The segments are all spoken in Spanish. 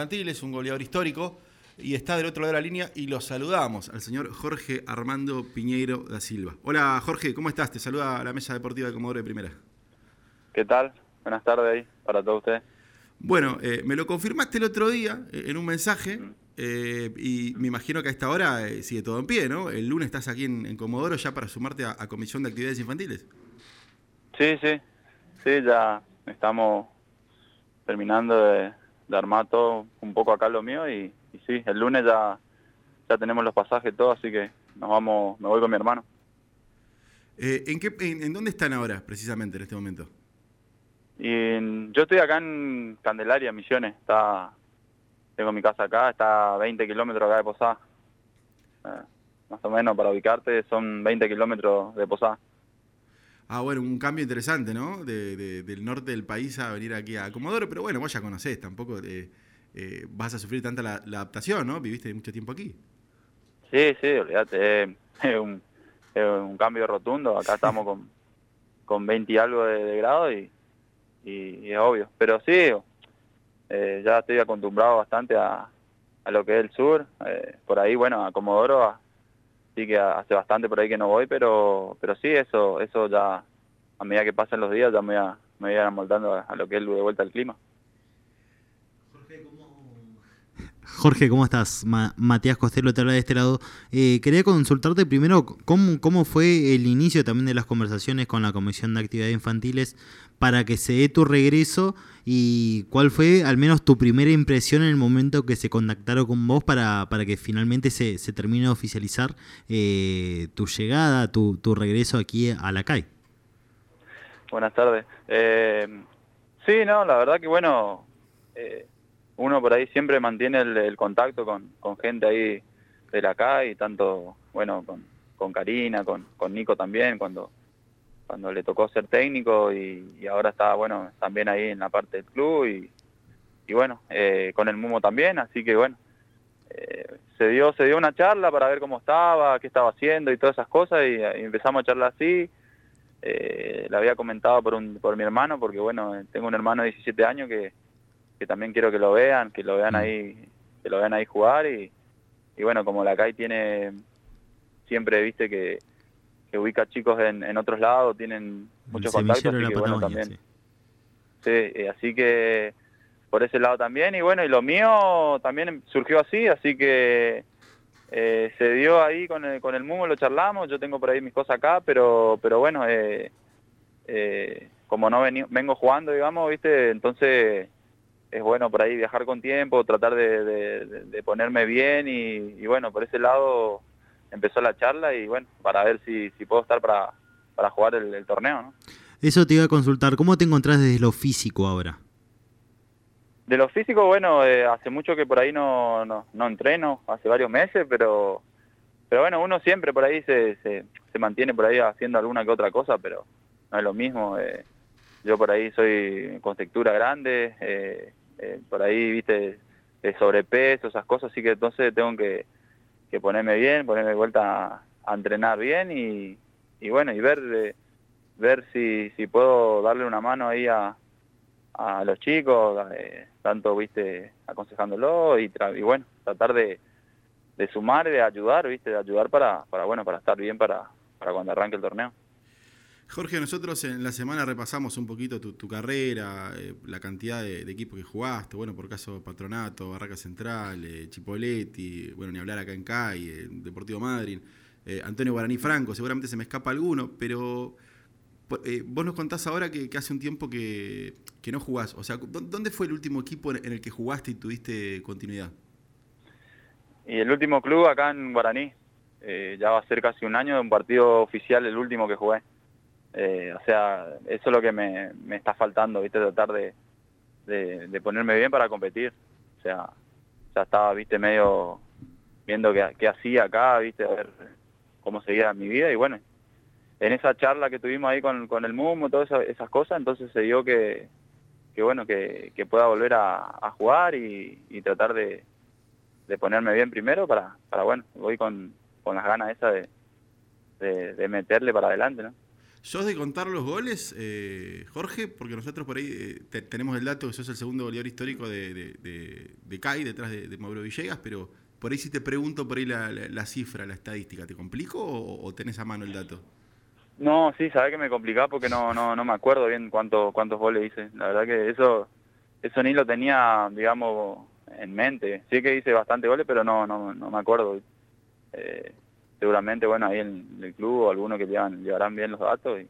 es un goleador histórico y está del otro lado de la línea y lo saludamos al señor Jorge Armando Piñeiro da Silva. Hola Jorge, ¿cómo estás? Te saluda la mesa deportiva de Comodoro de Primera. ¿Qué tal? Buenas tardes ahí para todos ustedes. Bueno, eh, me lo confirmaste el otro día eh, en un mensaje eh, y me imagino que a esta hora sigue todo en pie, ¿no? El lunes estás aquí en, Comodoro ya para sumarte a, Comisión de Actividades Infantiles. Sí, sí, sí, ya estamos terminando de de armar todo un poco acá lo mío y, sí, el lunes ya, ya tenemos los pasajes todo, así que nos vamos, me voy con mi hermano. Eh, ¿en, qué, en, dónde están ahora precisamente en este momento? Y yo estoy acá en Candelaria, Misiones, está, tengo mi casa acá, está a 20 kilómetros acá de Posada. Eh, más o menos para ubicarte son 20 kilómetros de Posada. Ah, bueno, un cambio interesante, ¿no? De, del norte del país a venir aquí a Comodoro, pero bueno, vos ya conocés, tampoco eh, eh, vas a sufrir tanta la, adaptación, ¿no? Viviste mucho tiempo aquí. Sí, sí, olvídate, es un, cambio rotundo, acá estamos con, con 20 y algo de, grado y, y, es obvio, pero sí, eh, ya estoy acostumbrado bastante a, a lo que es el sur, por ahí, bueno, a Comodoro, sí que hace bastante por ahí que no voy, pero pero sí, eso eso ya a medida que pasan los días ya me voy a, me voy a amoldando a, lo que es de vuelta al clima. Jorge, ¿cómo estás? Matías Costello te habla de este lado. Eh, quería consultarte primero cómo, cómo fue el inicio también de las conversaciones con la Comisión de Actividades Infantiles para que se dé tu regreso y cuál fue al menos tu primera impresión en el momento que se contactaron con vos para, para que finalmente se, se termine de oficializar eh, tu llegada, tu, tu regreso aquí a la CAI. Buenas tardes. Eh, sí, no, la verdad que bueno, eh, uno por ahí siempre mantiene el, contacto con, gente ahí de la CAI, tanto, bueno, con, con Karina, con, con Nico también, cuando cuando le tocó ser técnico y, ahora está, bueno, también ahí en la parte del club y, y bueno, eh, con el Mumo también, así que bueno, eh, se dio se dio una charla para ver cómo estaba, qué estaba haciendo y todas esas cosas y, empezamos a charlar así. Eh, le había comentado por, un, por mi hermano, porque bueno, tengo un hermano de 17 años que, que también quiero que lo vean, que lo vean mm. ahí, que lo vean ahí jugar y, y bueno, como la CAI tiene siempre, viste que que ubica chicos en, en otros lados, tienen muchos contactos, así que bueno, también. Sí, eh, así que por ese lado también, y bueno, y lo mío también surgió así, así que eh, se dio ahí con el, con el Mumo, lo charlamos, yo tengo por ahí mis cosas acá, pero, pero bueno, eh, como no vengo jugando, digamos, viste, entonces es bueno por ahí viajar con tiempo, tratar de, de, ponerme bien y, y, bueno, por ese lado empezó la charla y bueno, para ver si, si puedo estar para, para jugar el, torneo. ¿no? Eso te iba a consultar, ¿cómo te encontrás desde lo físico ahora? De lo físico, bueno, eh, hace mucho que por ahí no, no, no, entreno, hace varios meses, pero pero bueno, uno siempre por ahí se, se, se, mantiene por ahí haciendo alguna que otra cosa, pero no es lo mismo. Eh, yo por ahí soy con textura grande, eh, por ahí, viste, sobrepeso, esas cosas, así que entonces tengo que, que ponerme bien, ponerme de vuelta a, entrenar bien y, bueno, y ver eh, ver si, puedo darle una mano ahí a, a los chicos, eh, tanto, viste, aconsejándolo y, bueno, tratar de, de sumar, de ayudar, viste, de ayudar para, para bueno, para estar bien para, para cuando arranque el torneo. Jorge, nosotros en la semana repasamos un poquito tu, carrera, eh, la cantidad de, equipos que jugaste, bueno, por caso Patronato, Barraca Central, eh, Chipoletti, bueno, ni hablar acá en CAI, eh, Deportivo Madrid, Antonio Guaraní Franco, seguramente se me escapa alguno, pero vos nos contás ahora que, hace un tiempo que, no jugás, o sea, ¿dónde fue el último equipo en el que jugaste y tuviste continuidad? Y el último club acá en Guaraní, ya va a ser casi un año un partido oficial, el último que jugué. Eh, o sea, eso es lo que me, me está faltando, ¿viste? Tratar de, de, ponerme bien para competir. O sea, ya estaba, ¿viste? Medio viendo qué, hacía acá, ¿viste? A ver cómo seguía mi vida y bueno, en esa charla que tuvimos ahí con, con el MUM, todas esas, cosas, entonces se dio que, que bueno, que, que pueda volver a, jugar y, tratar de, de ponerme bien primero para, para bueno, voy con, con las ganas esas de, de, de meterle para adelante, ¿no? ¿Sos de contar los goles, eh, Jorge? Porque nosotros por ahí eh, tenemos el dato que sos el segundo goleador histórico de, de, de, CAI, detrás de, Mauro Villegas, pero por ahí si te pregunto por ahí la, cifra, la estadística, ¿te complico o, tenés a mano el dato? No, sí, sabés que me complicaba porque no, no, no me acuerdo bien cuánto, cuántos goles hice. La verdad que eso, eso ni lo tenía, digamos, en mente. Sí que hice bastante goles, pero no, no, no me acuerdo. Eh, seguramente, bueno, ahí en el club algunos que llevan, llevarán bien los datos. Y,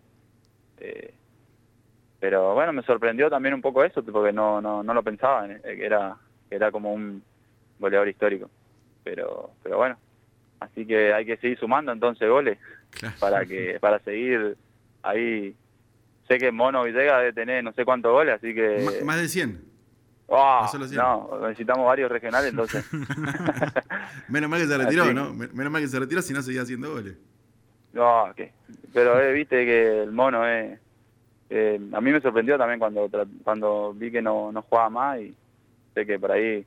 eh, pero bueno, me sorprendió también un poco eso, porque no, no, no lo pensaba, eh, que era, era como un goleador histórico. Pero, pero bueno, así que hay que seguir sumando entonces goles para que para seguir ahí. Sé que Mono Villegas debe tener no sé cuántos goles, así que... más de 100. Oh, no, necesitamos varios regionales entonces. Menos mal que se retiró, ¿no? Menos mal que se retiró si no seguía haciendo goles. No, ¿qué? pero eh, viste que el mono es... Eh, a mí me sorprendió también cuando cuando vi que no, no jugaba más y sé que por ahí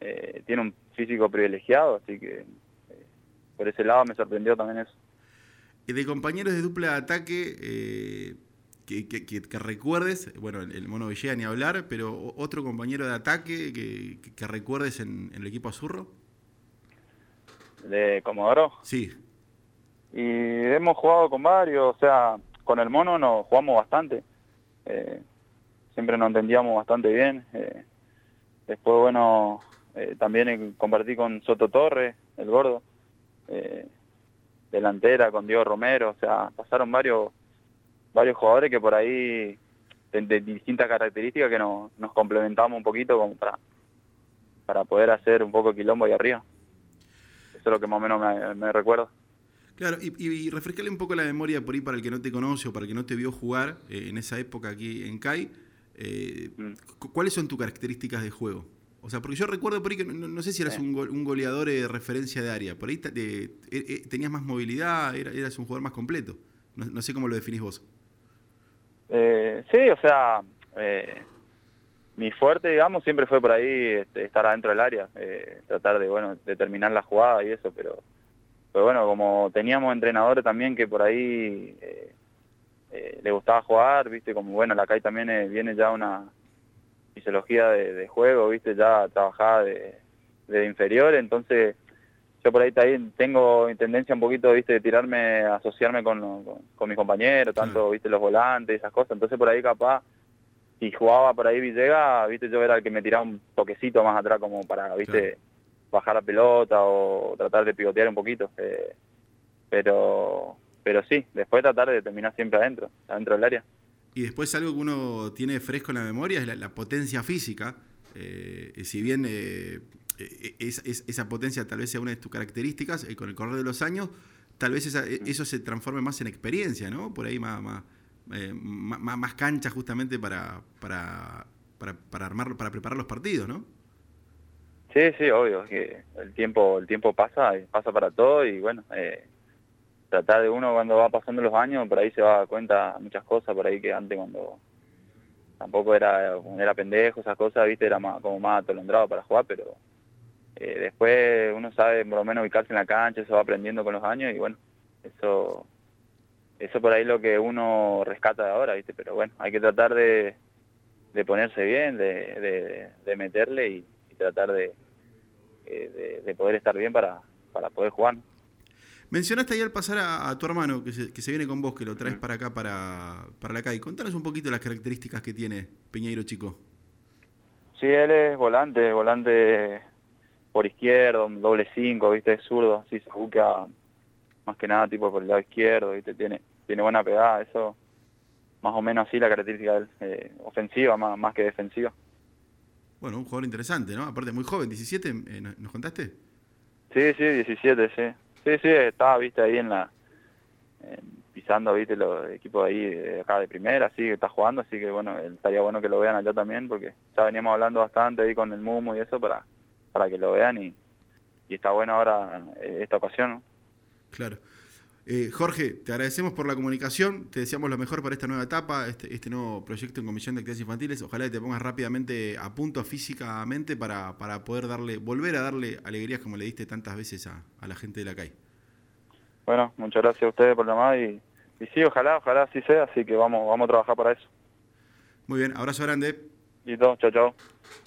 eh, tiene un físico privilegiado, así que eh, por ese lado me sorprendió también eso. Y de compañeros de dupla de ataque, que, recuerdes, bueno, el, Mono Villegas ni hablar, pero otro compañero de ataque que, recuerdes en, el equipo azurro. ¿De Comodoro? Sí. Y hemos jugado con varios, o sea, con el Mono nos jugamos bastante. Eh, siempre nos entendíamos bastante bien. Eh, después, bueno, eh, también compartí con Soto Torres, el gordo, delantera, con Diego Romero, o sea, pasaron varios varios jugadores que por ahí de, distintas características que nos, nos complementamos un poquito como para, para poder hacer un poco quilombo ahí arriba. Eso es lo que más o menos me, me recuerdo. Claro, y, y, refrescarle un poco la memoria por ahí para el que no te conoce o para el que no te vio jugar eh, en esa época aquí en CAI. Eh, mm. ¿Cuáles son tus características de juego? O sea, porque yo recuerdo por ahí que no, sé si eras un, un, goleador de referencia de área. Por ahí eh, tenías más movilidad, eras un jugador más completo. No, no sé cómo lo definís vos. Eh, sí, o sea, eh, mi fuerte, digamos, siempre fue por ahí este, estar adentro del área, eh, tratar de, bueno, la jugada y eso, pero, pero bueno, como teníamos entrenadores también que por ahí le gustaba jugar, viste, como bueno, la CAI también viene ya una fisiología de, juego, viste, ya trabajada de inferior, entonces yo por ahí tengo tendencia un poquito, viste, de tirarme, asociarme con, con, mis compañeros, tanto, viste, los volantes esas cosas. Entonces por ahí capaz, si jugaba por ahí Villegas, viste, yo era el que me tiraba un toquecito más atrás como para, viste, bajar la pelota o tratar de pivotear un poquito. Eh, pero, pero sí, después tratar de terminar siempre adentro, adentro del área. Y después algo que uno tiene fresco en la memoria es la, potencia física. Eh, si bien eh, eh, es, esa potencia tal vez sea una de tus características, y con el correr de los años, tal vez e, eso se transforme más en experiencia, ¿no? Por ahí más, más, eh, más, cancha justamente para, para, para, para, armar, para preparar los partidos, ¿no? Sí, sí, obvio, que el tiempo, el tiempo pasa, pasa para todo y bueno, eh, tratar de uno cuando va pasando los años, por ahí se va a dar cuenta muchas cosas, por ahí que antes cuando tampoco era, era pendejo, esas cosas, viste, era más, como más atolondrado para jugar, pero eh, después uno sabe por lo menos ubicarse en la cancha, eso va aprendiendo con los años y bueno, eso eso por ahí lo que uno rescata de ahora, ¿viste? Pero bueno, hay que tratar de, de ponerse bien, de, de, meterle y, tratar eh, de, de, poder estar bien para, para poder jugar. Mencionaste ahí al pasar a, tu hermano que se, que se, viene con vos, que lo traes mm. para acá, para, para la calle. Contanos un poquito las características que tiene Peñeiro Chico. Sí, él es volante, volante por izquierdo, doble cinco, viste, es zurdo, así se busca más que nada tipo por el lado izquierdo, viste, tiene, tiene buena pegada, eso más o menos así la característica de eh, ofensiva más, más que defensiva. Bueno, un jugador interesante, ¿no? Aparte muy joven, 17, eh, ¿nos contaste? Sí, sí, 17, sí. Sí, sí, estaba, viste, ahí en la... pisando, viste, los equipos ahí de acá de primera, así que está jugando, así que bueno, estaría bueno que lo vean allá también, porque ya veníamos hablando bastante ahí con el Mumo y eso para para que lo vean y, está bueno ahora eh, esta ocasión. Claro. Eh, Jorge, te agradecemos por la comunicación, te deseamos lo mejor para esta nueva etapa, este, este nuevo proyecto en Comisión de Actividades Infantiles. Ojalá que te pongas rápidamente a punto físicamente para, para poder darle, volver a darle alegrías como le diste tantas veces a, la gente de la CAI. Bueno, muchas gracias a ustedes por llamar y, y sí, ojalá, ojalá así sea, así que vamos, vamos a trabajar para eso. Muy bien, abrazo grande. Listo, chao, chao.